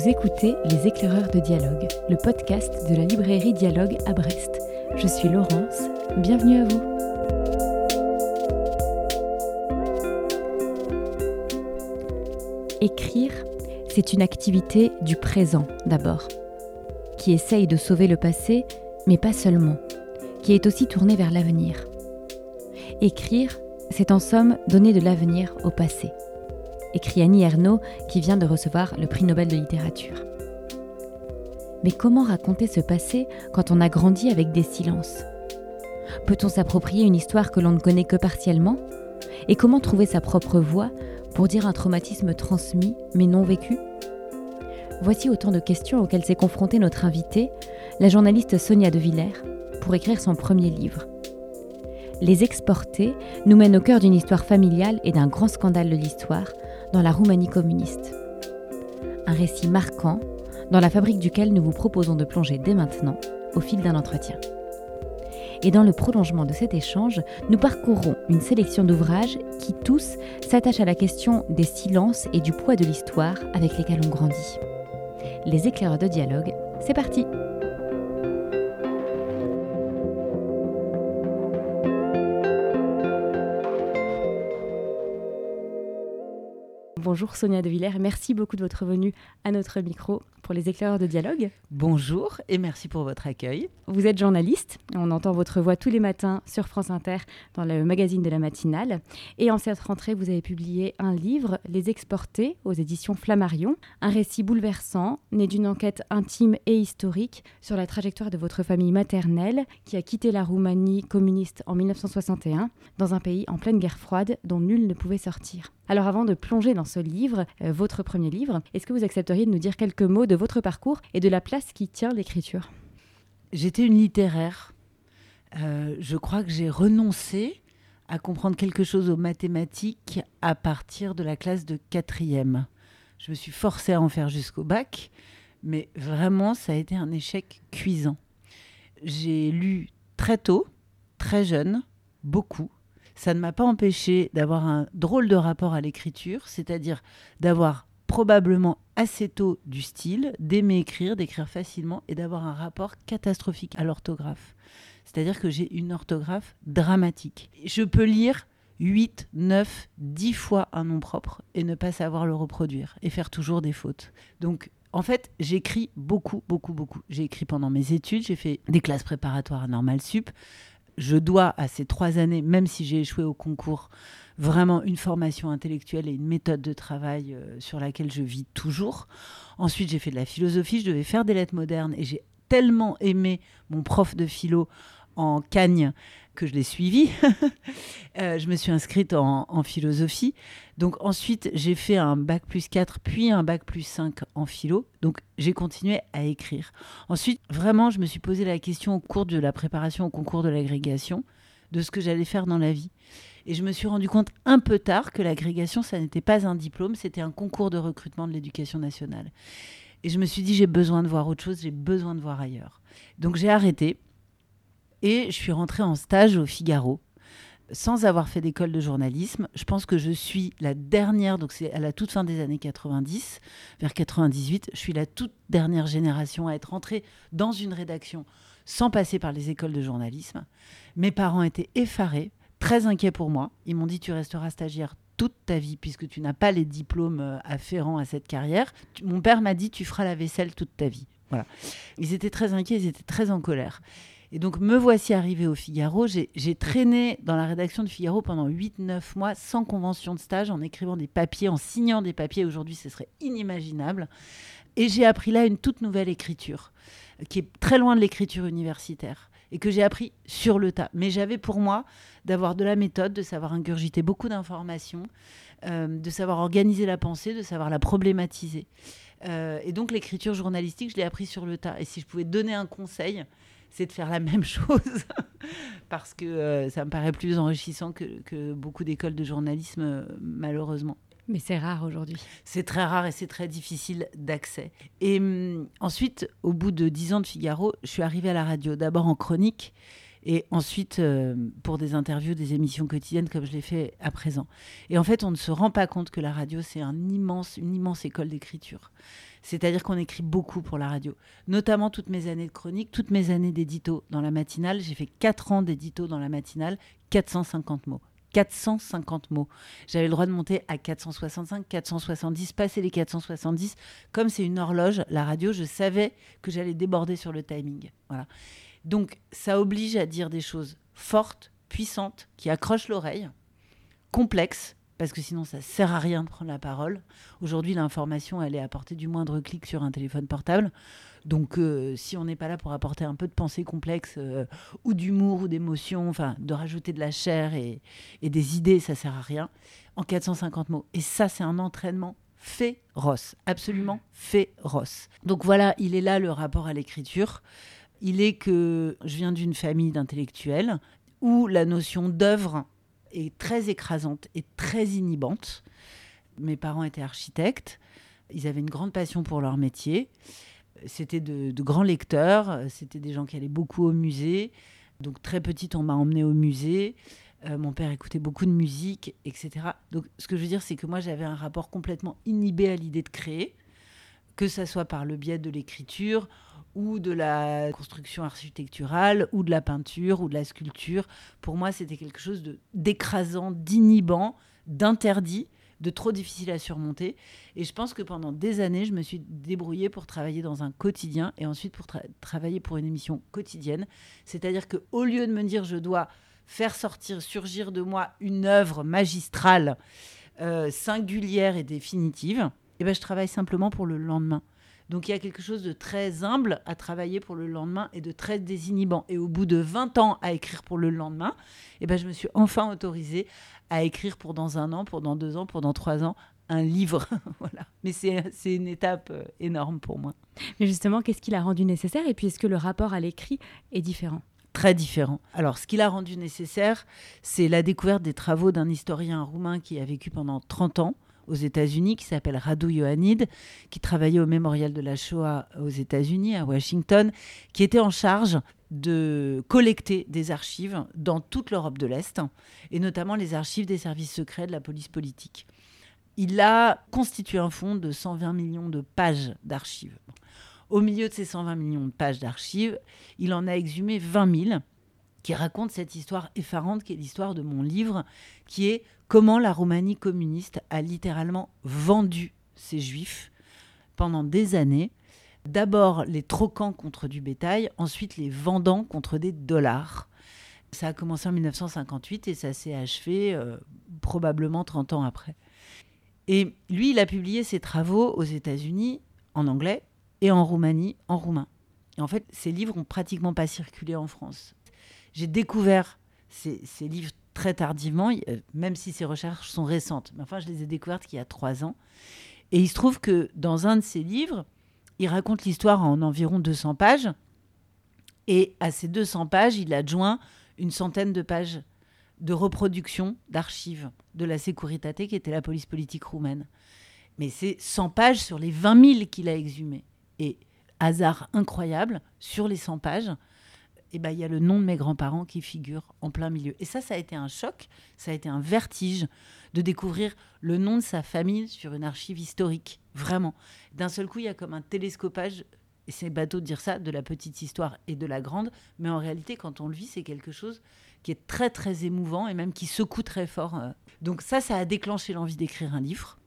Vous écoutez Les éclaireurs de dialogue, le podcast de la librairie Dialogue à Brest. Je suis Laurence, bienvenue à vous. Écrire, c'est une activité du présent d'abord, qui essaye de sauver le passé, mais pas seulement, qui est aussi tournée vers l'avenir. Écrire, c'est en somme donner de l'avenir au passé écrit Annie Ernaux, qui vient de recevoir le prix Nobel de littérature. Mais comment raconter ce passé quand on a grandi avec des silences? Peut-on s'approprier une histoire que l'on ne connaît que partiellement? Et comment trouver sa propre voix pour dire un traumatisme transmis mais non vécu? Voici autant de questions auxquelles s'est confrontée notre invitée, la journaliste Sonia De Villers, pour écrire son premier livre. Les exporter nous mène au cœur d'une histoire familiale et d'un grand scandale de l'histoire, dans la Roumanie communiste. Un récit marquant dans la fabrique duquel nous vous proposons de plonger dès maintenant au fil d'un entretien. Et dans le prolongement de cet échange, nous parcourrons une sélection d'ouvrages qui tous s'attachent à la question des silences et du poids de l'histoire avec lesquels on grandit. Les éclaireurs de dialogue, c'est parti! Bonjour Sonia De Villers, merci beaucoup de votre venue à notre micro pour les éclaireurs de dialogue. Bonjour et merci pour votre accueil. Vous êtes journaliste, on entend votre voix tous les matins sur France Inter dans le magazine de la matinale. Et en cette rentrée, vous avez publié un livre, Les Exportés, aux éditions Flammarion, un récit bouleversant, né d'une enquête intime et historique sur la trajectoire de votre famille maternelle qui a quitté la Roumanie communiste en 1961 dans un pays en pleine guerre froide dont nul ne pouvait sortir. Alors avant de plonger dans ce livre, euh, votre premier livre, est-ce que vous accepteriez de nous dire quelques mots de votre parcours et de la place qui tient l'écriture J'étais une littéraire. Euh, je crois que j'ai renoncé à comprendre quelque chose aux mathématiques à partir de la classe de quatrième. Je me suis forcée à en faire jusqu'au bac, mais vraiment, ça a été un échec cuisant. J'ai lu très tôt, très jeune, beaucoup. Ça ne m'a pas empêché d'avoir un drôle de rapport à l'écriture, c'est-à-dire d'avoir probablement assez tôt du style, d'aimer écrire, d'écrire facilement et d'avoir un rapport catastrophique à l'orthographe. C'est-à-dire que j'ai une orthographe dramatique. Je peux lire 8, 9, 10 fois un nom propre et ne pas savoir le reproduire et faire toujours des fautes. Donc en fait, j'écris beaucoup, beaucoup, beaucoup. J'ai écrit pendant mes études, j'ai fait des classes préparatoires à Normal Sup. Je dois à ces trois années, même si j'ai échoué au concours, vraiment une formation intellectuelle et une méthode de travail euh, sur laquelle je vis toujours. Ensuite, j'ai fait de la philosophie, je devais faire des lettres modernes et j'ai tellement aimé mon prof de philo en Cagne que je l'ai suivi. Euh, je me suis inscrite en, en philosophie. Donc ensuite, j'ai fait un bac plus 4, puis un bac plus 5 en philo. Donc j'ai continué à écrire. Ensuite, vraiment, je me suis posé la question au cours de la préparation au concours de l'agrégation de ce que j'allais faire dans la vie. Et je me suis rendu compte un peu tard que l'agrégation, ça n'était pas un diplôme, c'était un concours de recrutement de l'éducation nationale. Et je me suis dit, j'ai besoin de voir autre chose, j'ai besoin de voir ailleurs. Donc j'ai arrêté et je suis rentrée en stage au Figaro. Sans avoir fait d'école de journalisme, je pense que je suis la dernière, donc c'est à la toute fin des années 90, vers 98, je suis la toute dernière génération à être rentrée dans une rédaction sans passer par les écoles de journalisme. Mes parents étaient effarés très inquiets pour moi. Ils m'ont dit tu resteras stagiaire toute ta vie puisque tu n'as pas les diplômes euh, afférents à cette carrière. Mon père m'a dit tu feras la vaisselle toute ta vie. Voilà. Ils étaient très inquiets, ils étaient très en colère. Et donc me voici arrivé au Figaro. J'ai traîné dans la rédaction du Figaro pendant 8-9 mois sans convention de stage, en écrivant des papiers, en signant des papiers. Aujourd'hui, ce serait inimaginable. Et j'ai appris là une toute nouvelle écriture, qui est très loin de l'écriture universitaire et que j'ai appris sur le tas. Mais j'avais pour moi d'avoir de la méthode, de savoir ingurgiter beaucoup d'informations, euh, de savoir organiser la pensée, de savoir la problématiser. Euh, et donc l'écriture journalistique, je l'ai appris sur le tas. Et si je pouvais donner un conseil, c'est de faire la même chose, parce que euh, ça me paraît plus enrichissant que, que beaucoup d'écoles de journalisme, malheureusement. Mais c'est rare aujourd'hui. C'est très rare et c'est très difficile d'accès. Et hum, ensuite, au bout de dix ans de Figaro, je suis arrivée à la radio, d'abord en chronique. Et ensuite euh, pour des interviews, des émissions quotidiennes comme je l'ai fait à présent. Et en fait, on ne se rend pas compte que la radio, c'est un immense, une immense école d'écriture. C'est-à-dire qu'on écrit beaucoup pour la radio, notamment toutes mes années de chronique, toutes mes années d'édito dans la matinale. J'ai fait 4 ans d'édito dans la matinale, 450 mots. 450 mots. J'avais le droit de monter à 465, 470, passer les 470. Comme c'est une horloge, la radio, je savais que j'allais déborder sur le timing. Voilà. Donc ça oblige à dire des choses fortes, puissantes, qui accrochent l'oreille, complexes, parce que sinon ça sert à rien de prendre la parole. Aujourd'hui, l'information, elle est apportée du moindre clic sur un téléphone portable. Donc, euh, si on n'est pas là pour apporter un peu de pensée complexe euh, ou d'humour ou d'émotion, enfin, de rajouter de la chair et, des idées, ça sert à rien. En 450 mots. Et ça, c'est un entraînement féroce, absolument féroce. Donc voilà, il est là le rapport à l'écriture il est que je viens d'une famille d'intellectuels où la notion d'œuvre est très écrasante et très inhibante. Mes parents étaient architectes, ils avaient une grande passion pour leur métier. C'était de, grands lecteurs, c'était des gens qui allaient beaucoup au musée. Donc très petite, on m'a emmené au musée. Euh, mon père écoutait beaucoup de musique, etc. Donc ce que je veux dire, c'est que moi j'avais un rapport complètement inhibé à l'idée de créer, que ça soit par le biais de l'écriture ou de la construction architecturale, ou de la peinture, ou de la sculpture. Pour moi, c'était quelque chose d'écrasant, d'inhibant, d'interdit, de trop difficile à surmonter. Et je pense que pendant des années, je me suis débrouillée pour travailler dans un quotidien et ensuite pour travailler pour une émission quotidienne. C'est-à-dire que au lieu de me dire je dois faire sortir, surgir de moi une œuvre magistrale, euh, singulière et définitive, eh ben, je travaille simplement pour le lendemain. Donc il y a quelque chose de très humble à travailler pour le lendemain et de très désinhibant. Et au bout de 20 ans à écrire pour le lendemain, eh ben, je me suis enfin autorisée à écrire pour dans un an, pour dans deux ans, pour dans trois ans, un livre. voilà. Mais c'est une étape euh, énorme pour moi. Mais justement, qu'est-ce qui l'a rendu nécessaire Et puis, est-ce que le rapport à l'écrit est différent? Très différent. Alors, ce qui l'a rendu nécessaire, c'est la découverte des travaux d'un historien roumain qui a vécu pendant 30 ans, aux États-Unis qui s'appelle Radu Ioannid, qui travaillait au mémorial de la Shoah aux États-Unis, à Washington, qui était en charge de collecter des archives dans toute l'Europe de l'Est, et notamment les archives des services secrets de la police politique. Il a constitué un fonds de 120 millions de pages d'archives. Au milieu de ces 120 millions de pages d'archives, il en a exhumé 20 000 qui racontent cette histoire effarante qui est l'histoire de mon livre, qui est comment la Roumanie communiste a littéralement vendu ses juifs pendant des années. D'abord les troquant contre du bétail, ensuite les vendant contre des dollars. Ça a commencé en 1958 et ça s'est achevé euh, probablement 30 ans après. Et lui, il a publié ses travaux aux États-Unis en anglais et en Roumanie en roumain. Et en fait, ces livres n'ont pratiquement pas circulé en France. J'ai découvert ces, ces livres très tardivement, même si ces recherches sont récentes. Mais enfin, je les ai découvertes il y a trois ans. Et il se trouve que dans un de ses livres, il raconte l'histoire en environ 200 pages. Et à ces 200 pages, il adjoint une centaine de pages de reproduction d'archives de la Securitate, qui était la police politique roumaine. Mais c'est 100 pages sur les 20 000 qu'il a exhumées. Et hasard incroyable, sur les 100 pages, eh ben, il y a le nom de mes grands-parents qui figure en plein milieu. Et ça, ça a été un choc, ça a été un vertige de découvrir le nom de sa famille sur une archive historique, vraiment. D'un seul coup, il y a comme un télescopage, et c'est bateau de dire ça, de la petite histoire et de la grande, mais en réalité, quand on le vit, c'est quelque chose qui est très, très émouvant et même qui secoue très fort. Euh. Donc ça, ça a déclenché l'envie d'écrire un livre.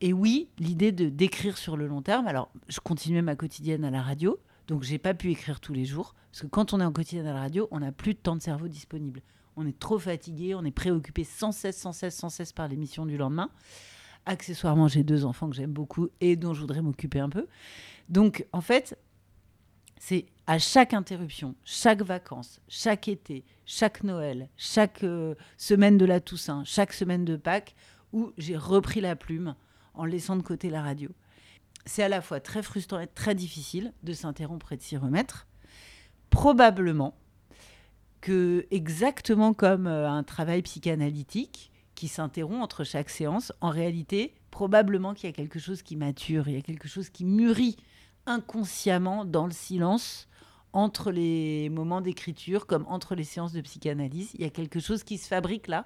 Et oui, l'idée de d'écrire sur le long terme. Alors, je continuais ma quotidienne à la radio, donc j'ai pas pu écrire tous les jours. Parce que quand on est en quotidien à la radio, on n'a plus de temps de cerveau disponible. On est trop fatigué, on est préoccupé sans cesse, sans cesse, sans cesse par l'émission du lendemain. Accessoirement, j'ai deux enfants que j'aime beaucoup et dont je voudrais m'occuper un peu. Donc, en fait, c'est à chaque interruption, chaque vacances, chaque été, chaque Noël, chaque euh, semaine de la Toussaint, chaque semaine de Pâques, où j'ai repris la plume en laissant de côté la radio. C'est à la fois très frustrant et très difficile de s'interrompre et de s'y remettre probablement que, exactement comme euh, un travail psychanalytique qui s'interrompt entre chaque séance, en réalité, probablement qu'il y a quelque chose qui mature, il y a quelque chose qui mûrit inconsciemment dans le silence entre les moments d'écriture comme entre les séances de psychanalyse. Il y a quelque chose qui se fabrique là,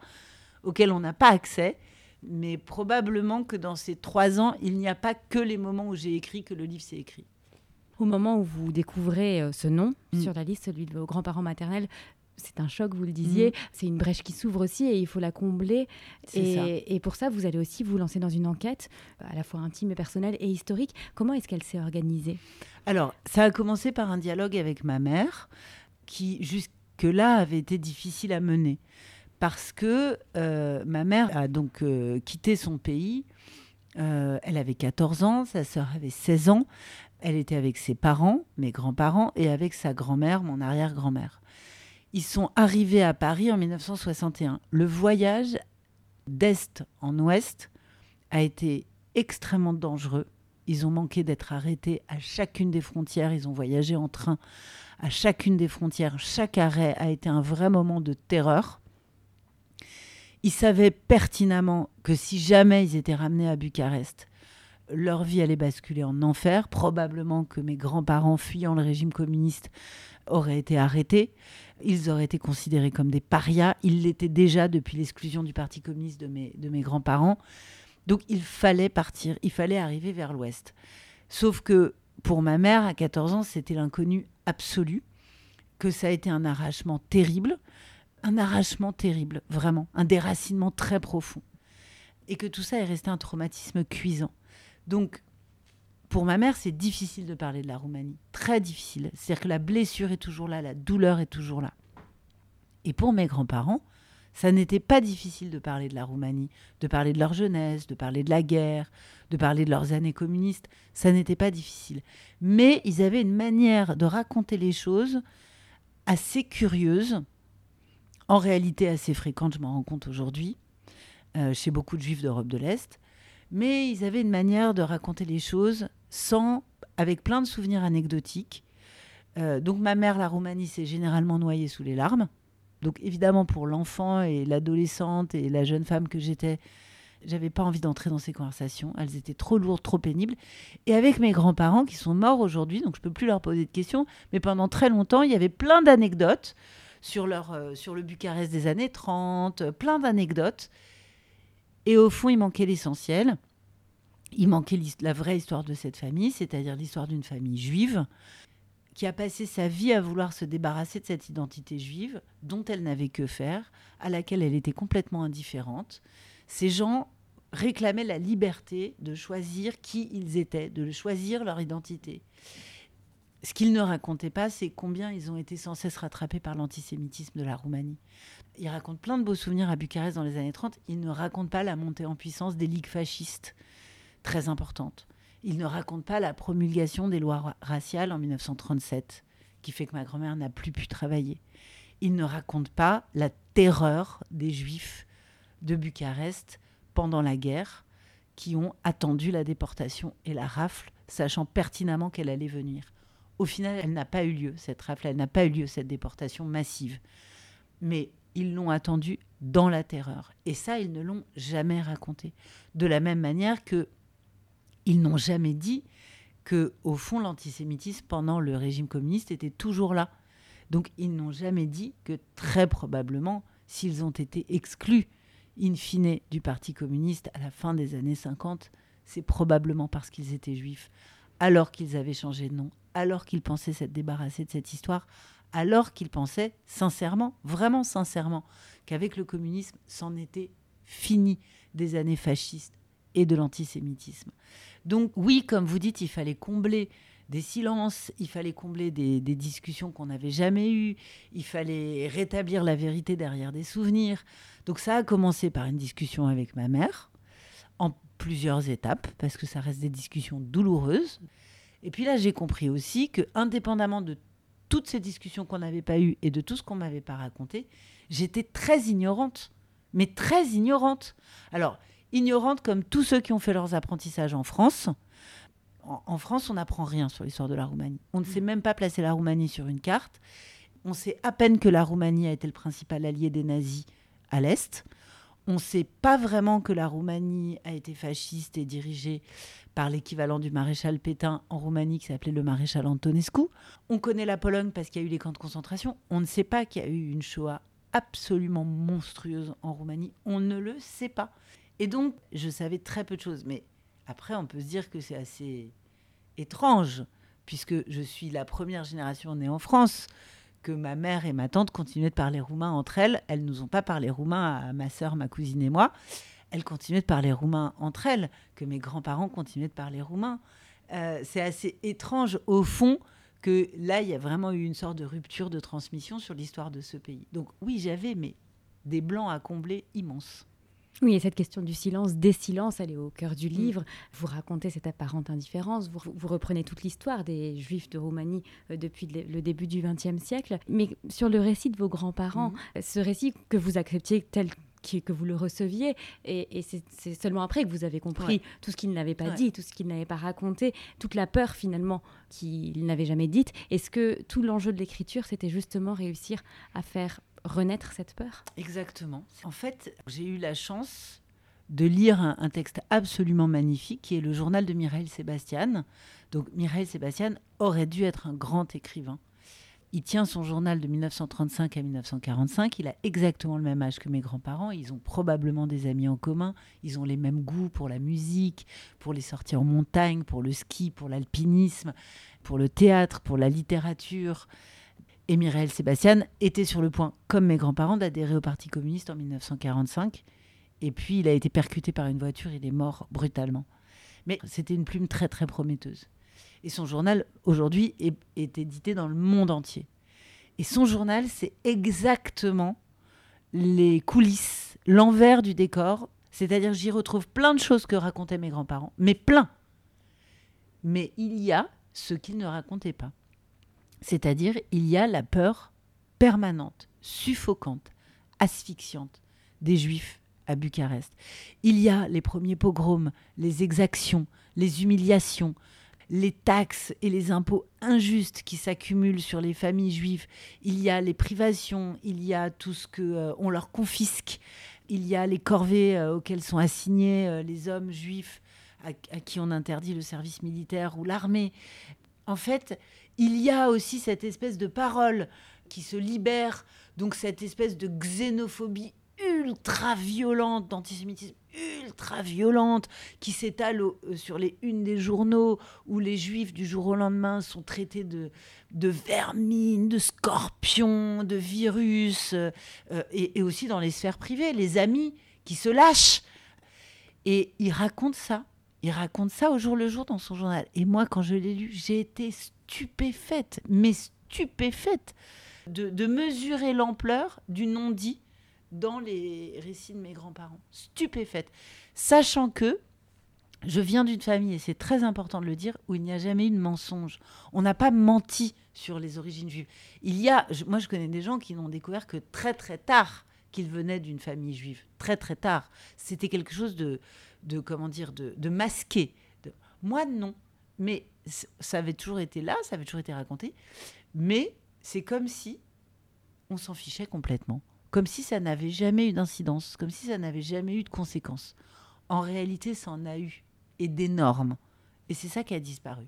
auquel on n'a pas accès. Mais probablement que dans ces trois ans, il n'y a pas que les moments où j'ai écrit que le livre s'est écrit. Au moment où vous découvrez euh, ce nom mm. sur la liste, celui de vos grands-parents maternels, c'est un choc, vous le disiez. Mm. C'est une brèche qui s'ouvre aussi et il faut la combler. Et, et, pour ça, vous allez aussi vous lancer dans une enquête à la fois intime et personnelle et historique. Comment est-ce qu'elle s'est organisée? Alors, ça a commencé par un dialogue avec ma mère qui, jusque-là, avait été difficile à mener. Parce que euh, ma mère a donc euh, quitté son pays. Euh, elle avait 14 ans, sa sœur avait 16 ans. Elle était avec ses parents, mes grands-parents, et avec sa grand-mère, mon arrière-grand-mère. Ils sont arrivés à Paris en 1961. Le voyage d'est en ouest a été extrêmement dangereux. Ils ont manqué d'être arrêtés à chacune des frontières. Ils ont voyagé en train à chacune des frontières. Chaque arrêt a été un vrai moment de terreur. Ils savaient pertinemment que si jamais ils étaient ramenés à Bucarest, leur vie allait basculer en enfer. Probablement que mes grands-parents, fuyant le régime communiste, auraient été arrêtés. Ils auraient été considérés comme des parias. Ils l'étaient déjà depuis l'exclusion du Parti communiste de mes, de mes grands-parents. Donc il fallait partir, il fallait arriver vers l'ouest. Sauf que pour ma mère, à 14 ans, c'était l'inconnu absolu, que ça a été un arrachement terrible, un arrachement terrible, vraiment, un déracinement très profond. Et que tout ça est resté un traumatisme cuisant. Donc, pour ma mère, c'est difficile de parler de la Roumanie. Très difficile. C'est-à-dire que la blessure est toujours là, la douleur est toujours là. Et pour mes grands-parents, ça n'était pas difficile de parler de la Roumanie, de parler de leur jeunesse, de parler de la guerre, de parler de leurs années communistes. Ça n'était pas difficile. Mais ils avaient une manière de raconter les choses assez curieuse, en réalité assez fréquente, je m'en rends compte aujourd'hui, euh, chez beaucoup de juifs d'Europe de l'Est, mais ils avaient une manière de raconter les choses sans, avec plein de souvenirs anecdotiques. Euh, donc ma mère, la Roumanie, s'est généralement noyée sous les larmes. Donc évidemment pour l'enfant et l'adolescente et la jeune femme que j'étais, j'avais pas envie d'entrer dans ces conversations. Elles étaient trop lourdes, trop pénibles. Et avec mes grands-parents qui sont morts aujourd'hui, donc je peux plus leur poser de questions, mais pendant très longtemps, il y avait plein d'anecdotes sur, leur, euh, sur le Bucarest des années 30, plein d'anecdotes. Et au fond, il manquait l'essentiel. Il manquait la vraie histoire de cette famille, c'est-à-dire l'histoire d'une famille juive qui a passé sa vie à vouloir se débarrasser de cette identité juive dont elle n'avait que faire, à laquelle elle était complètement indifférente. Ces gens réclamaient la liberté de choisir qui ils étaient, de choisir leur identité. Ce qu'ils ne racontaient pas, c'est combien ils ont été sans cesse rattrapés par l'antisémitisme de la Roumanie. Ils racontent plein de beaux souvenirs à Bucarest dans les années 30. Ils ne racontent pas la montée en puissance des ligues fascistes, très importantes. Ils ne racontent pas la promulgation des lois raciales en 1937, qui fait que ma grand-mère n'a plus pu travailler. Ils ne racontent pas la terreur des juifs de Bucarest pendant la guerre, qui ont attendu la déportation et la rafle, sachant pertinemment qu'elle allait venir. Au final, elle n'a pas eu lieu, cette rafle, elle n'a pas eu lieu, cette déportation massive. Mais ils l'ont attendu dans la terreur. Et ça, ils ne l'ont jamais raconté. De la même manière que ils n'ont jamais dit que, au fond, l'antisémitisme pendant le régime communiste était toujours là. Donc, ils n'ont jamais dit que très probablement, s'ils ont été exclus in fine du Parti communiste à la fin des années 50, c'est probablement parce qu'ils étaient juifs, alors qu'ils avaient changé de nom, alors qu'il pensait s'être débarrassé de cette histoire, alors qu'il pensait sincèrement, vraiment sincèrement, qu'avec le communisme, c'en était fini des années fascistes et de l'antisémitisme. Donc oui, comme vous dites, il fallait combler des silences, il fallait combler des, des discussions qu'on n'avait jamais eues, il fallait rétablir la vérité derrière des souvenirs. Donc ça a commencé par une discussion avec ma mère, en plusieurs étapes, parce que ça reste des discussions douloureuses. Et puis là, j'ai compris aussi que, indépendamment de toutes ces discussions qu'on n'avait pas eues et de tout ce qu'on m'avait pas raconté, j'étais très ignorante, mais très ignorante. Alors, ignorante comme tous ceux qui ont fait leurs apprentissages en France. En, France, on n'apprend rien sur l'histoire de la Roumanie. On ne sait même pas placer la Roumanie sur une carte. On sait à peine que la Roumanie a été le principal allié des nazis à l'Est. On ne sait pas vraiment que la Roumanie a été fasciste et dirigée par l'équivalent du maréchal Pétain en Roumanie qui s'appelait le maréchal Antonescu. On connaît la Pologne parce qu'il y a eu les camps de concentration. On ne sait pas qu'il y a eu une Shoah absolument monstrueuse en Roumanie. On ne le sait pas. Et donc, je savais très peu de choses. Mais après, on peut se dire que c'est assez étrange, puisque je suis la première génération née en France, que ma mère et ma tante continuaient de parler roumain entre elles. Elles nous ont pas parlé roumain à ma sœur, ma cousine et moi. Elles continuaient de parler roumain entre elles, que mes grands-parents continuaient de parler roumain. Euh, c'est assez étrange, au fond, que là, il y a vraiment eu une sorte de rupture de transmission sur l'histoire de ce pays. Donc oui, j'avais, mais des blancs à combler immenses. Oui, et cette question du silence, des silences, elle est au cœur du mm. livre. Vous racontez cette apparente indifférence, vous, vous reprenez toute l'histoire des Juifs de Roumanie euh, depuis le, début du XXe siècle. Mais sur le récit de vos grands-parents, mm. ce récit que vous acceptiez tel que vous le receviez. Et, c'est seulement après que vous avez compris tout ce qu'il n'avait pas dit, tout ce qu'il n'avait pas raconté, toute la peur finalement qu'il n'avait jamais dite. Est-ce que tout l'enjeu de l'écriture, c'était justement réussir à faire renaître cette peur Exactement. En fait, j'ai eu la chance de lire un, texte absolument magnifique qui est le journal de Mireille Sébastien. Donc Mireille Sébastien aurait dû être un grand écrivain. Il tient son journal de 1935 à 1945. Il a exactement le même âge que mes grands-parents. Ils ont probablement des amis en commun. Ils ont les mêmes goûts pour la musique, pour les sorties en montagne, pour le ski, pour l'alpinisme, pour le théâtre, pour la littérature. Et Mireille Sébastien était sur le point, comme mes grands-parents, d'adhérer au Parti communiste en 1945. Et puis, il a été percuté par une voiture, il est mort brutalement. Mais c'était une plume très, très prometteuse. Et son journal, aujourd'hui, est, édité dans le monde entier. Et son journal, c'est exactement les coulisses, l'envers du décor. C'est-à-dire, j'y retrouve plein de choses que racontaient mes grands-parents, mais plein. Mais il y a ce qu'ils ne racontaient pas. C'est-à-dire, il y a la peur permanente, suffocante, asphyxiante des Juifs à Bucarest. Il y a les premiers pogroms, les exactions, les humiliations, les taxes et les impôts injustes qui s'accumulent sur les familles juives. Il y a les privations, il y a tout ce que euh, on leur confisque. Il y a les corvées euh, auxquelles sont assignés euh, les hommes juifs à, qui on interdit le service militaire ou l'armée. En fait, il y a aussi cette espèce de parole qui se libère, donc cette espèce de xénophobie ultra violente, d'antisémitisme ultra violente, qui s'étale euh, sur les unes des journaux, où les juifs du jour au lendemain sont traités de, de vermine, de scorpions, de virus, euh, et, et, aussi dans les sphères privées, les amis qui se lâchent. Et il raconte ça. Il raconte ça au jour le jour dans son journal. Et moi, quand je l'ai lu, j'ai été stupéfaite, mais stupéfaite, de, mesurer l'ampleur du non-dit dans les récits de mes grands-parents. Stupéfaite. Sachant que je viens d'une famille, et c'est très important de le dire, où il n'y a jamais eu de mensonge. On n'a pas menti sur les origines juives. Il y a, moi je connais des gens qui n'ont découvert que très très tard qu'ils venaient d'une famille juive. Très très tard. C'était quelque chose de, de comment dire, de, de masqué. De... Moi non. Mais ça avait toujours été là, ça avait toujours été raconté, mais c'est comme si on s'en fichait complètement, comme si ça n'avait jamais eu d'incidence, comme si ça n'avait jamais eu de conséquences. En réalité, ça en a eu, et d'énormes. Et c'est ça qui a disparu.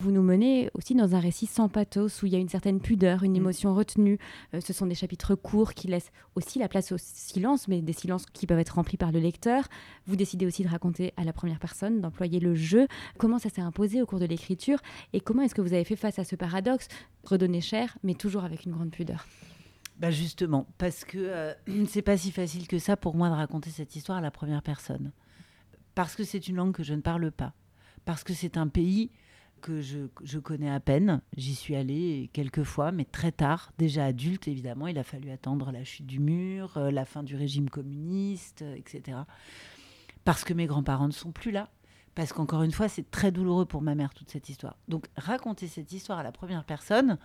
Vous nous menez aussi dans un récit sans pathos, où il y a une certaine pudeur, une mm. émotion retenue. Euh, ce sont des chapitres courts qui laissent aussi la place au silence, mais des silences qui peuvent être remplis par le lecteur. Vous décidez aussi de raconter à la première personne, d'employer le jeu. Comment ça s'est imposé au cours de l'écriture et comment est-ce que vous avez fait face à ce paradoxe Redonner cher, mais toujours avec une grande pudeur? Bah justement, parce que euh, c'est pas si facile que ça pour moi de raconter cette histoire à la première personne. Parce que c'est une langue que je ne parle pas. Parce que c'est un pays que je, connais à peine. J'y suis allée quelques fois, mais très tard, déjà adulte évidemment. Il a fallu attendre la chute du mur, euh, la fin du régime communiste, euh, etc. Parce que mes grands-parents ne sont plus là. Parce qu'encore une fois, c'est très douloureux pour ma mère toute cette histoire. Donc raconter cette histoire à la première personne,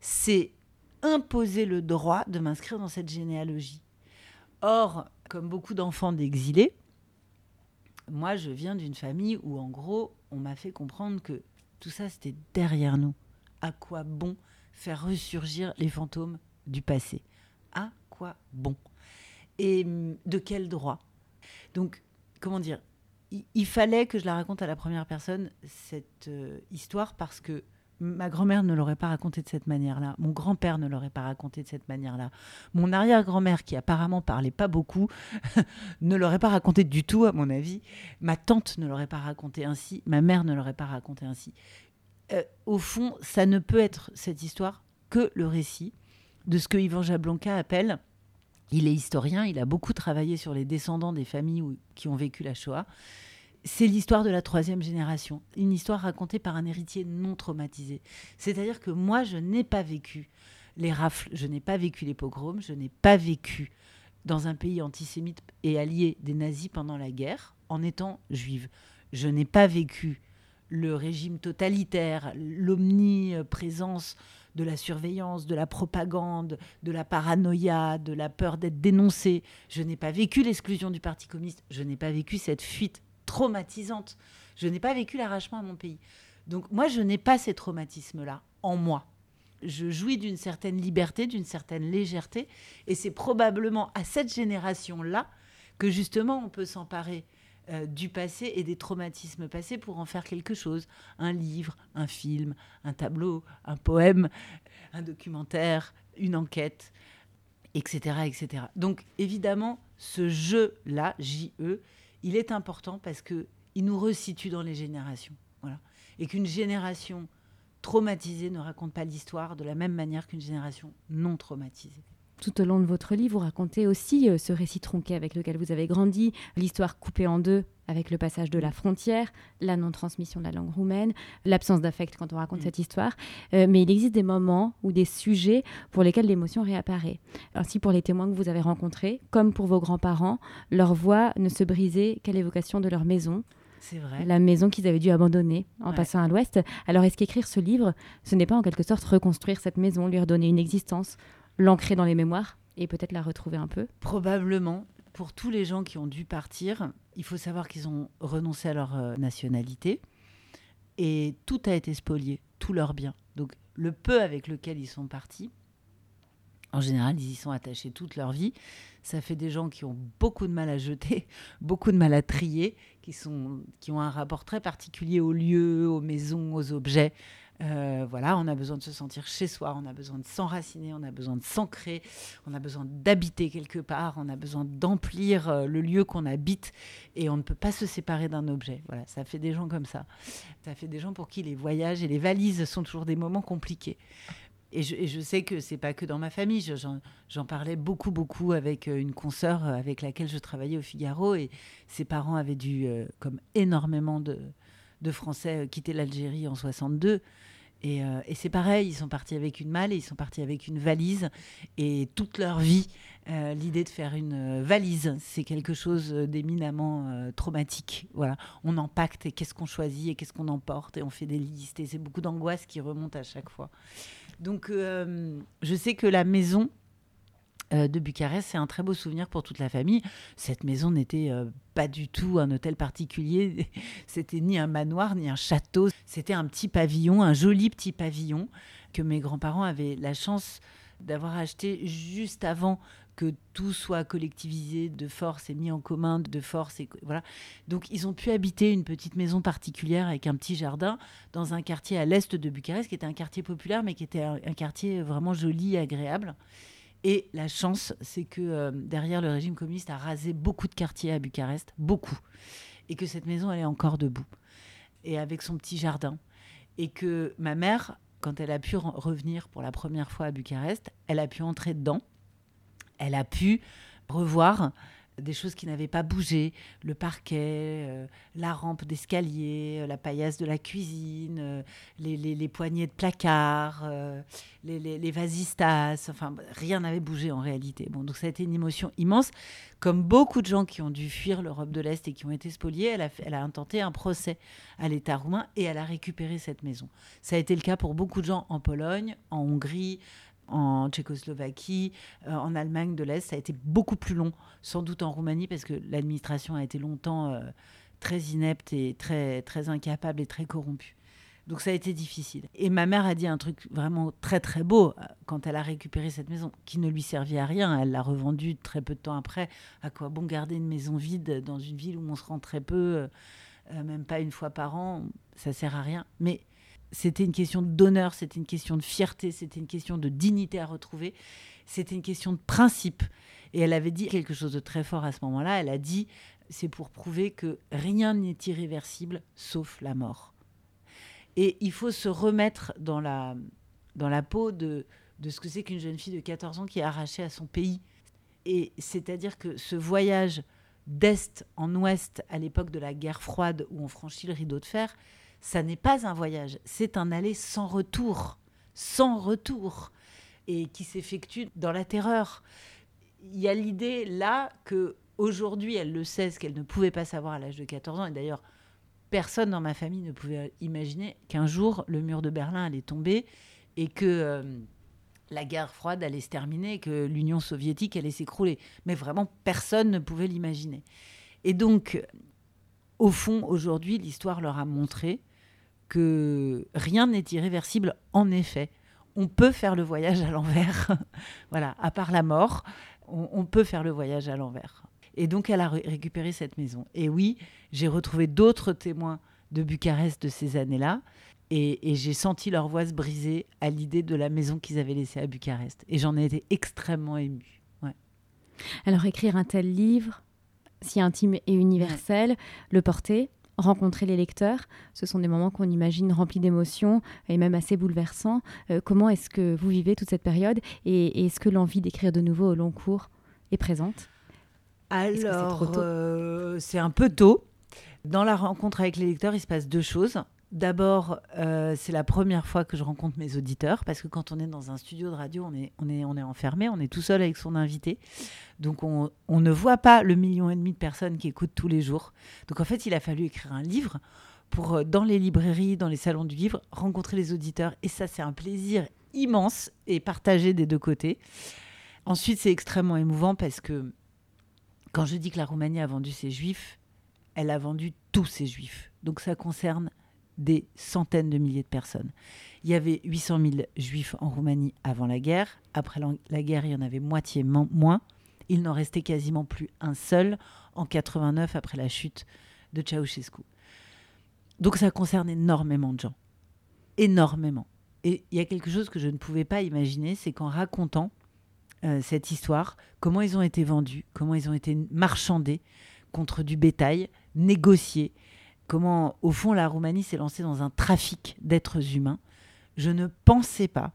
c'est imposer le droit de m'inscrire dans cette généalogie. Or, comme beaucoup d'enfants d'exilés, moi, je viens d'une famille où, en gros, on m'a fait comprendre que tout ça, c'était derrière nous. À quoi bon faire ressurgir les fantômes du passé? À quoi bon? Et hum, de quel droit? Donc, comment dire? Il, fallait que je la raconte à la première personne, cette euh, histoire, parce que ma grand-mère ne l'aurait pas raconté de cette manière-là. Mon grand-père ne l'aurait pas raconté de cette manière-là. Mon arrière-grand-mère, qui apparemment parlait pas beaucoup, ne l'aurait pas raconté du tout, à mon avis. Ma tante ne l'aurait pas raconté ainsi. Ma mère ne l'aurait pas raconté ainsi. Euh, au fond, ça ne peut être cette histoire que le récit de ce que Yvan Jablonka appelle il est historien, il a beaucoup travaillé sur les descendants des familles qui ont vécu la Shoah. C'est l'histoire de la troisième génération, une histoire racontée par un héritier non traumatisé. C'est-à-dire que moi, je n'ai pas vécu les rafles, je n'ai pas vécu les pogroms, je n'ai pas vécu dans un pays antisémite et allié des nazis pendant la guerre en étant juive. Je n'ai pas vécu le régime totalitaire, l'omniprésence de la surveillance, de la propagande, de la paranoïa, de la peur d'être dénoncé. Je n'ai pas vécu l'exclusion du Parti communiste. Je n'ai pas vécu cette fuite traumatisante. Je n'ai pas vécu l'arrachement à mon pays. Donc moi, je n'ai pas ces traumatismes-là en moi. Je jouis d'une certaine liberté, d'une certaine légèreté. Et c'est probablement à cette génération-là que justement on peut s'emparer euh, du passé et des traumatismes passés pour en faire quelque chose. Un livre, un film, un tableau, un poème, un documentaire, une enquête, etc. etc. Donc évidemment, ce jeu-là, JE, il est important parce qu'il nous resitue dans les générations. Et qu'une génération traumatisée ne raconte pas l'histoire de la même manière qu'une génération non traumatisée. Tout au long de votre livre, vous racontez aussi euh, ce récit tronqué avec lequel vous avez grandi, l'histoire coupée en deux avec le passage de la frontière, la non-transmission de la langue roumaine, l'absence d'affect quand on raconte mm. cette histoire. Euh, mais il existe des moments ou des sujets pour lesquels l'émotion réapparaît. Ainsi, pour les témoins que vous avez rencontrés, comme pour vos grands-parents, leur voix ne se brisait qu'à l'évocation de leur maison. C'est vrai. La maison qu'ils avaient dû abandonner en passant à l'ouest. Alors, est-ce qu'écrire ce livre, ce n'est pas en quelque sorte reconstruire cette maison, lui redonner une existence? L'ancrer dans les mémoires et peut-être la retrouver un peu Probablement. Pour tous les gens qui ont dû partir, il faut savoir qu'ils ont renoncé à leur euh, nationalité et tout a été spolié, tous leurs biens. Donc le peu avec lequel ils sont partis, en général, ils y sont attachés toute leur vie. Ça fait des gens qui ont beaucoup de mal à jeter, beaucoup de mal à trier, qui, sont, qui ont un rapport très particulier aux lieux, aux maisons, aux objets. Euh, voilà, on a besoin de se sentir chez soi, on a besoin de s'enraciner, on a besoin de s'ancrer, on a besoin d'habiter quelque part, on a besoin d'emplir euh, le lieu qu'on habite et on ne peut pas se séparer d'un objet. Voilà, ça fait des gens comme ça. Ça fait des gens pour qui les voyages et les valises sont toujours des moments compliqués. Et je, sais que c'est pas que dans ma famille. J'en parlais beaucoup, beaucoup avec euh, une consoeur avec laquelle je travaillais au Figaro et ses parents avaient dû, comme énormément de, de Français, quitter l'Algérie en 62. Euh, et, c'est pareil, ils sont partis avec une malle et ils sont partis avec une valise. Et toute leur vie, euh, l'idée de faire une euh, valise, c'est quelque chose d'éminemment traumatique. Voilà, on empacte et qu'est-ce qu'on choisit et qu'est-ce qu'on emporte et on fait des listes et c'est beaucoup d'angoisse qui remonte à chaque fois. Donc, je sais que la maison euh, de Bucarest. C'est un très beau souvenir pour toute la famille. Cette maison n'était euh, pas du tout un hôtel particulier. C'était ni un manoir, ni un château. C'était un petit pavillon, un joli petit pavillon que mes grands-parents avaient la chance d'avoir acheté juste avant que tout soit collectivisé de force et mis en commun de force et voilà. Donc ils ont pu habiter une petite maison particulière avec un petit jardin dans un quartier à l'est de Bucarest qui était un quartier populaire mais qui était un quartier vraiment joli et agréable. Et la chance, c'est que euh, derrière, le régime communiste a rasé beaucoup de quartiers à Bucarest, beaucoup. Et que cette maison, elle est encore debout. Et avec son petit jardin. Et que ma mère, quand elle a pu revenir pour la première fois à Bucarest, elle a pu entrer dedans. Elle a pu revoir des choses qui n'avaient pas bougé, le parquet, euh, la rampe d'escalier, euh, la paillasse de la cuisine, euh, les, poignées de placard, les, vasistas, enfin rien n'avait bougé en réalité. Bon, donc ça a été une émotion immense. Comme beaucoup de gens qui ont dû fuir l'Europe de l'Est et qui ont été spoliés, elle a, elle a intenté un procès à l'État roumain et elle a récupéré cette maison. Ça a été le cas pour beaucoup de gens en Pologne, en Hongrie, en Tchécoslovaquie, euh, en Allemagne de l'Est. Ça a été beaucoup plus long, sans doute en Roumanie, parce que l'administration a été longtemps euh, très inepte et très, très incapable et très corrompue. Donc ça a été difficile. Et ma mère a dit un truc vraiment très très beau euh, quand elle a récupéré cette maison, qui ne lui servait à rien. Elle l'a revendue très peu de temps après. À quoi bon garder une maison vide dans une ville où on se rend très peu, même pas une fois par an? Ça sert à rien. Mais c'était une question d'honneur, c'était une question de fierté, c'était une question de dignité à retrouver, c'était une question de principe. Et elle avait dit quelque chose de très fort à ce moment-là. Elle a dit, c'est pour prouver que rien n'est irréversible sauf la mort. Et il faut se remettre dans la, dans la peau de, de ce que c'est qu'une jeune fille de 14 ans qui est arrachée à son pays. Et c'est-à-dire que ce voyage d'Est en Ouest à l'époque de la guerre froide où on franchit le rideau de fer, ça n'est pas un voyage, c'est un aller sans retour, sans retour, et qui s'effectue dans la terreur. Il y a l'idée là que aujourd'hui elle le sait, ce qu'elle ne pouvait pas savoir à l'âge de 14 ans, et d'ailleurs personne dans ma famille ne pouvait imaginer qu'un jour le mur de Berlin allait tomber et que euh, la guerre froide allait se terminer que l'Union soviétique allait s'écrouler. Mais vraiment, personne ne pouvait l'imaginer. Et donc, au fond, aujourd'hui, l'histoire leur a montré que rien n'est irréversible en effet. On peut faire le voyage à l'envers. voilà, à part la mort, on, on peut faire le voyage à l'envers. Et donc, elle a récupéré cette maison. Et oui, j'ai retrouvé d'autres témoins de Bucarest de ces années-là. Et, j'ai senti leur voix se briser à l'idée de la maison qu'ils avaient laissée à Bucarest. Et j'en ai été extrêmement émue. Ouais. Alors, écrire un tel livre, si intime et universel, le porter, rencontrer les lecteurs, ce sont des moments qu'on imagine remplis d'émotions et même assez bouleversants. Euh, comment est-ce que vous vivez toute cette période et est-ce que l'envie d'écrire de nouveau au long cours est présente? Alors, euh, c'est un peu tôt. Dans la rencontre avec les lecteurs, il se passe deux choses. D'abord, euh, c'est la première fois que je rencontre mes auditeurs, parce que quand on est dans un studio de radio, on est, on est, on est enfermé, on est tout seul avec son invité. Donc on, ne voit pas le million et demi de personnes qui écoutent tous les jours. Donc en fait, il a fallu écrire un livre pour, euh, dans les librairies, dans les salons du livre, rencontrer les auditeurs. Et ça, c'est un plaisir immense et partagé des deux côtés. Ensuite, c'est extrêmement émouvant parce que quand je dis que la Roumanie a vendu ses juifs, elle a vendu tous ses juifs. Donc ça concerne des centaines de milliers de personnes. Il y avait 800 000 juifs en Roumanie avant la guerre. Après la guerre, il y en avait moitié moins. Il n'en restait quasiment plus un seul en 89 après la chute de Ceausescu. Donc ça concerne énormément de gens. Énormément. Et il y a quelque chose que je ne pouvais pas imaginer, c'est qu'en racontant euh, cette histoire, comment ils ont été vendus, comment ils ont été marchandés contre du bétail, négociés, comment au fond la Roumanie s'est lancée dans un trafic d'êtres humains. Je ne pensais pas,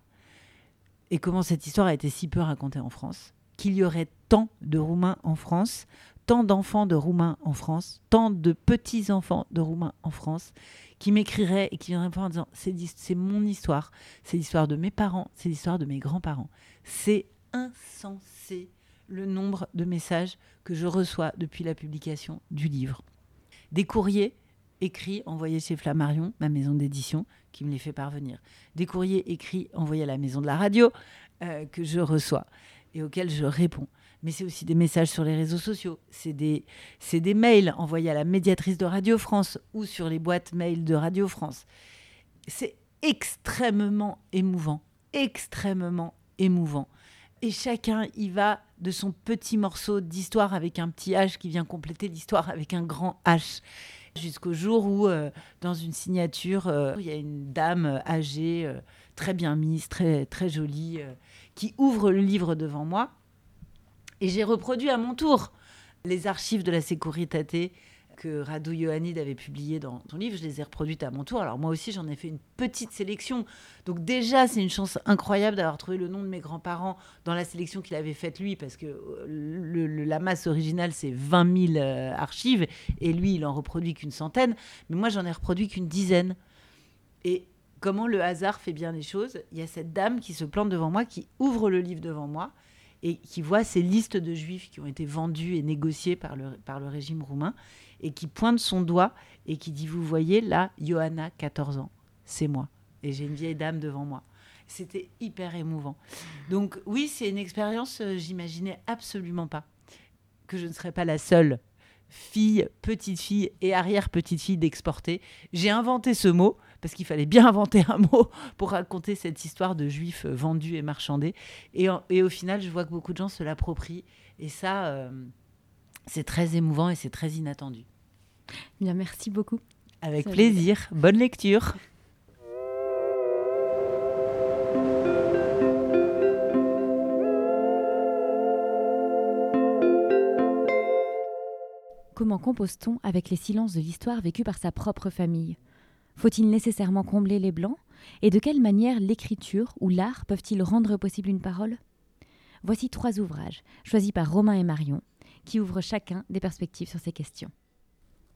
et comment cette histoire a été si peu racontée en France, qu'il y aurait tant de Roumains en France, tant d'enfants de Roumains en France, tant de petits-enfants de Roumains en France, qui m'écriraient et qui viendraient en disant c'est mon histoire, c'est l'histoire de mes parents, c'est l'histoire de mes grands-parents. C'est insensé le nombre de messages que je reçois depuis la publication du livre. Des courriers écrits envoyés chez Flammarion, ma maison d'édition, qui me les fait parvenir. Des courriers écrits envoyés à la maison de la radio euh, que je reçois et auxquels je réponds. Mais c'est aussi des messages sur les réseaux sociaux. C'est des, des mails envoyés à la médiatrice de Radio France ou sur les boîtes mail de Radio France. C'est extrêmement émouvant, extrêmement émouvant et chacun y va de son petit morceau d'histoire avec un petit H qui vient compléter l'histoire avec un grand H. Jusqu'au jour où, euh, dans une signature, euh, il y a une dame âgée, euh, très bien mise, très, très jolie, qui ouvre le livre devant moi. Et j'ai reproduit à mon tour les archives de la Sécurité que Radu Ioannid avait publié dans son livre. Je les ai reproduites à mon tour. Alors moi aussi, j'en ai fait une petite sélection. Donc déjà, c'est une chance incroyable d'avoir trouvé le nom de mes grands-parents dans la sélection qu'il avait faite lui, parce que euh, la masse originale, c'est 20 000 euh, archives, et lui, il en reproduit qu'une centaine. Mais moi, j'en ai reproduit qu'une dizaine. Et comment le hasard fait bien les choses? Il y a cette dame qui se plante devant moi, qui ouvre le livre devant moi, et qui voit ces listes de juifs qui ont été vendus et négociés par le, par le régime roumain et qui pointe son doigt et qui dit Vous voyez, là, Johanna, 14 ans, c'est moi. Et j'ai une vieille dame devant moi. C'était hyper émouvant. Donc, oui, c'est une expérience, euh, j'imaginais absolument pas que je ne serais pas la seule fille, petite fille et arrière-petite fille d'exporter. J'ai inventé ce mot parce qu'il fallait bien inventer un mot pour raconter cette histoire de juifs vendus et marchandés. Et, et au final, je vois que beaucoup de gens se l'approprient. Et ça, euh, c'est très émouvant et c'est très inattendu. Bien, merci beaucoup. Avec plaisir. Bonne lecture. Comment compose-t-on avec les silences de l'histoire vécue par sa propre famille? Faut-il nécessairement combler les blancs? Et de quelle manière l'écriture ou l'art peuvent-ils rendre possible une parole? Voici trois ouvrages, choisis par Romain et Marion, qui ouvrent chacun des perspectives sur ces questions.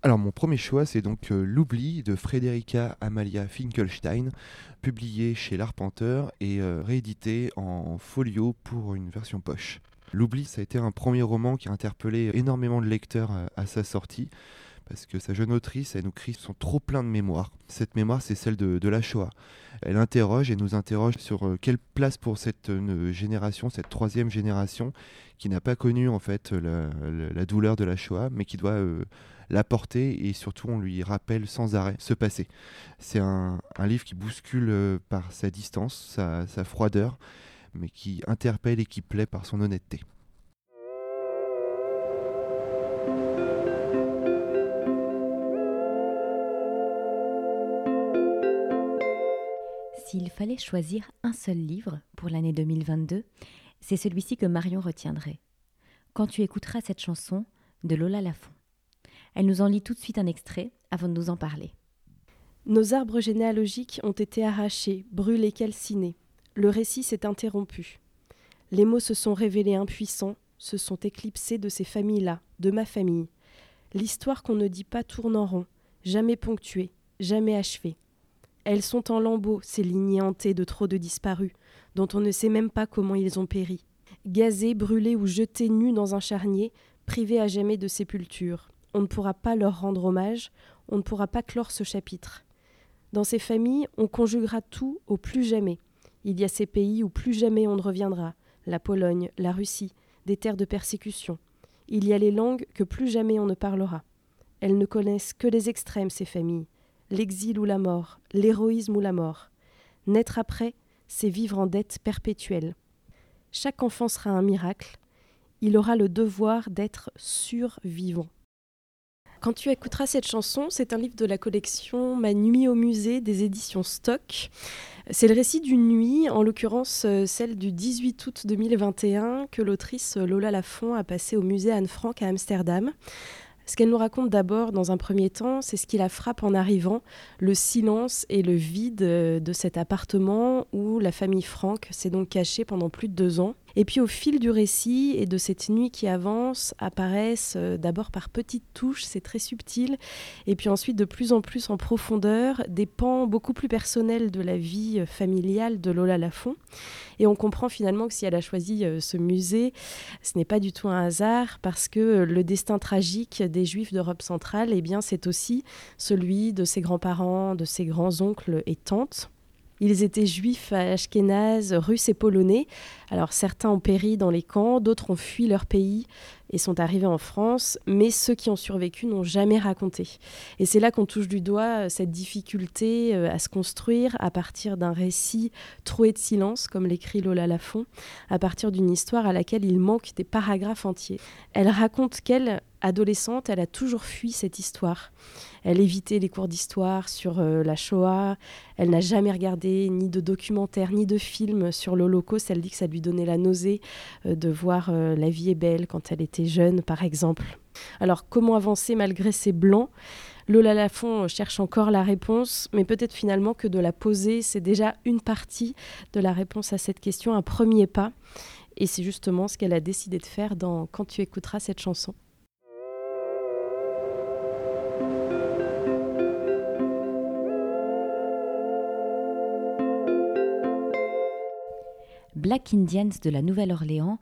Alors mon premier choix, c'est donc euh, L'oubli de Frederica Amalia Finkelstein, publié chez l'Arpenteur et euh, réédité en folio pour une version poche. L'oubli, ça a été un premier roman qui a interpellé énormément de lecteurs euh, à, sa sortie, parce que sa jeune autrice, elle nous crie son trop plein de mémoire. Cette mémoire, c'est celle de, la Shoah. Elle interroge et nous interroge sur euh, quelle place pour cette euh, génération, cette troisième génération, qui n'a pas connu en fait la, douleur de la Shoah, mais qui doit la porter et surtout on lui rappelle sans arrêt ce passé. C'est un, livre qui bouscule par sa distance, sa froideur, mais qui interpelle et qui plaît par son honnêteté. S'il fallait choisir un seul livre pour l'année 2022, c'est celui-ci que Marion retiendrait. Quand tu écouteras cette chanson de Lola Lafont. Elle nous en lit tout de suite un extrait avant de nous en parler. Nos arbres généalogiques ont été arrachés, brûlés, calcinés le récit s'est interrompu. Les mots se sont révélés impuissants, se sont éclipsés de ces familles-là, de ma famille. L'histoire qu'on ne dit pas tourne en rond, jamais ponctuée, jamais achevée. Elles sont en lambeaux, ces lignées hantées de trop de disparus, dont on ne sait même pas comment ils ont péri. Gazés, brûlés ou jetés nus dans un charnier, privés à jamais de sépulture. On ne pourra pas leur rendre hommage, on ne pourra pas clore ce chapitre. Dans ces familles, on conjuguera tout au plus jamais. Il y a ces pays où plus jamais on ne reviendra, la Pologne, la Russie, des terres de persécution. Il y a les langues que plus jamais on ne parlera. Elles ne connaissent que les extrêmes, ces familles, l'exil ou la mort, l'héroïsme ou la mort. Naître après, c'est vivre en dette perpétuelle. Chaque enfant sera un miracle, il aura le devoir d'être survivant. Quand tu écouteras cette chanson, c'est un livre de la collection Ma nuit au musée des éditions Stock. C'est le récit d'une nuit, en l'occurrence euh, celle du 18 août 2021, que l'autrice Lola Lafont a passé au musée Anne Frank à Amsterdam. Ce qu'elle nous raconte d'abord, dans un premier temps, c'est ce qui la frappe en arrivant, le silence et le vide euh, de cet appartement où la famille Frank s'est donc cachée pendant plus de deux ans. Et puis au fil du récit et de cette nuit qui avance, apparaissent euh, d'abord par petites touches, c'est très subtil, et puis ensuite de plus en plus en profondeur, des pans beaucoup plus personnels de la vie euh, familiale de Lola Lafont. Et on comprend finalement que si elle a choisi euh, ce musée, ce n'est pas du tout un hasard, parce que le destin tragique des Juifs d'Europe centrale, eh bien, c'est aussi celui de ses grands-parents, de ses grands-oncles et tantes. Ils étaient juifs ashkénazes, russes et polonais. Alors certains ont péri dans les camps, d'autres ont fui leur pays et sont arrivés en France, mais ceux qui ont survécu n'ont jamais raconté. Et c'est là qu'on touche du doigt euh, cette difficulté euh, à se construire à partir d'un récit troué de silence, comme l'écrit Lola Lafont, à partir d'une histoire à laquelle il manque des paragraphes entiers. Elle raconte qu'elle, adolescente, elle a toujours fui cette histoire. Elle évitait les cours d'histoire sur euh, la Shoah. Elle n'a jamais regardé ni de documentaire ni de film sur l'Holocauste. Elle dit que ça lui donnait la nausée de voir La vie est belle quand elle était jeune, par exemple. Alors, comment avancer malgré ces blancs? Lola Lafont cherche encore la réponse, mais peut-être finalement que de la poser, c'est déjà une partie de la réponse à cette question, un premier pas. Et c'est justement ce qu'elle a décidé de faire dans Quand tu écouteras cette chanson. Black Indians de la Nouvelle-Orléans,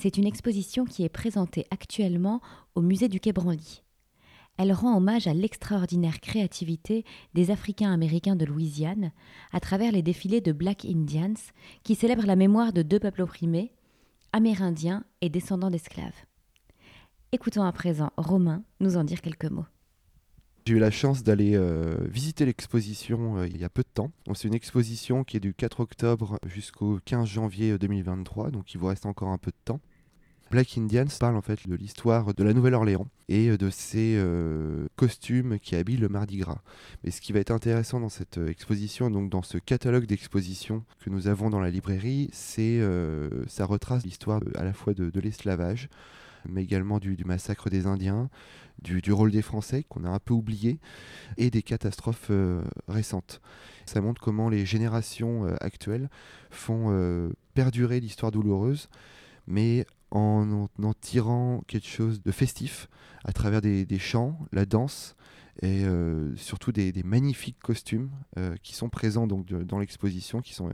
c'est une exposition qui est présentée actuellement au musée du Quai Branly. Elle rend hommage à l'extraordinaire créativité des Africains américains de Louisiane à travers les défilés de Black Indians qui célèbrent la mémoire de deux peuples opprimés, amérindiens et descendants d'esclaves. Écoutons à présent Romain nous en dire quelques mots. J'ai eu la chance d'aller euh, visiter l'exposition euh, il y a peu de temps. C'est une exposition qui est du 4 octobre jusqu'au 15 janvier 2023, donc il vous reste encore un peu de temps. Black Indians parle en fait de l'histoire de la Nouvelle-Orléans et de ces euh, costumes qui habillent le Mardi Gras. Mais ce qui va être intéressant dans cette exposition, donc dans ce catalogue d'expositions que nous avons dans la librairie, c'est ça retrace l'histoire à la fois de, l'esclavage, mais également du, massacre des Indiens, du, rôle des Français qu'on a un peu oublié et des catastrophes euh, récentes. Ça montre comment les générations euh, actuelles font euh, perdurer l'histoire douloureuse, mais en, en, tirant quelque chose de festif à travers des, chants, la danse et surtout des, magnifiques costumes qui sont présents donc dans l'exposition, qui sont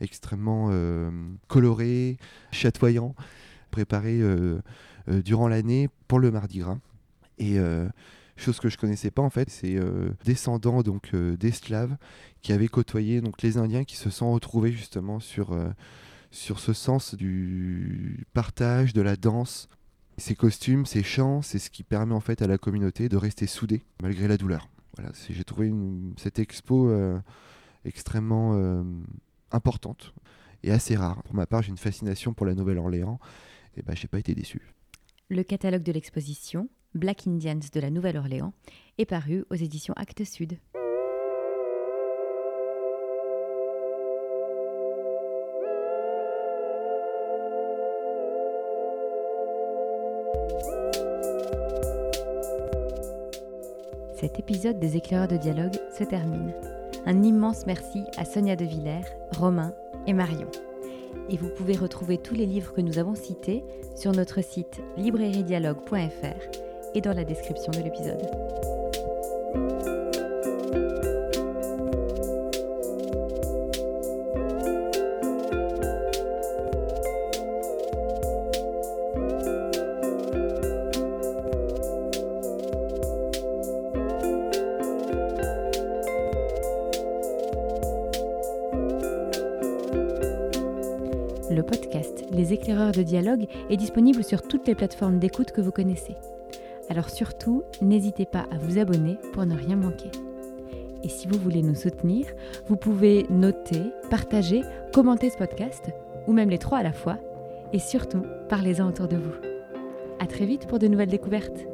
extrêmement colorés, chatoyants, préparés durant l'année pour le Mardi Gras. Et euh, chose que je connaissais pas en fait, c'est euh, descendants donc euh, d'esclaves qui avaient côtoyé donc les Indiens qui se sont retrouvés justement sur sur ce sens du partage, de la danse. Ces costumes, ces chants, c'est ce qui permet en fait à la communauté de rester soudée malgré la douleur. Voilà, j'ai trouvé cette expo extrêmement importante et assez rare. Pour ma part, j'ai une fascination pour la Nouvelle-Orléans et ben j'ai pas été déçu. Le catalogue de l'exposition, Black Indians de la Nouvelle-Orléans, est paru aux éditions Actes Sud. Cet épisode des éclaireurs de dialogue se termine. Un immense merci à Sonia De Villers, Romain et Marion et vous pouvez retrouver tous les livres que nous avons cités sur notre site librairiedialogue.fr et dans la description de l'épisode. Est disponible sur toutes les plateformes d'écoute que vous connaissez. Alors surtout, n'hésitez pas à vous abonner pour ne rien manquer. Et si vous voulez nous soutenir, vous pouvez noter, partager, commenter ce podcast, ou même les trois à la fois, et surtout, parlez-en autour de vous. À très vite pour de nouvelles découvertes.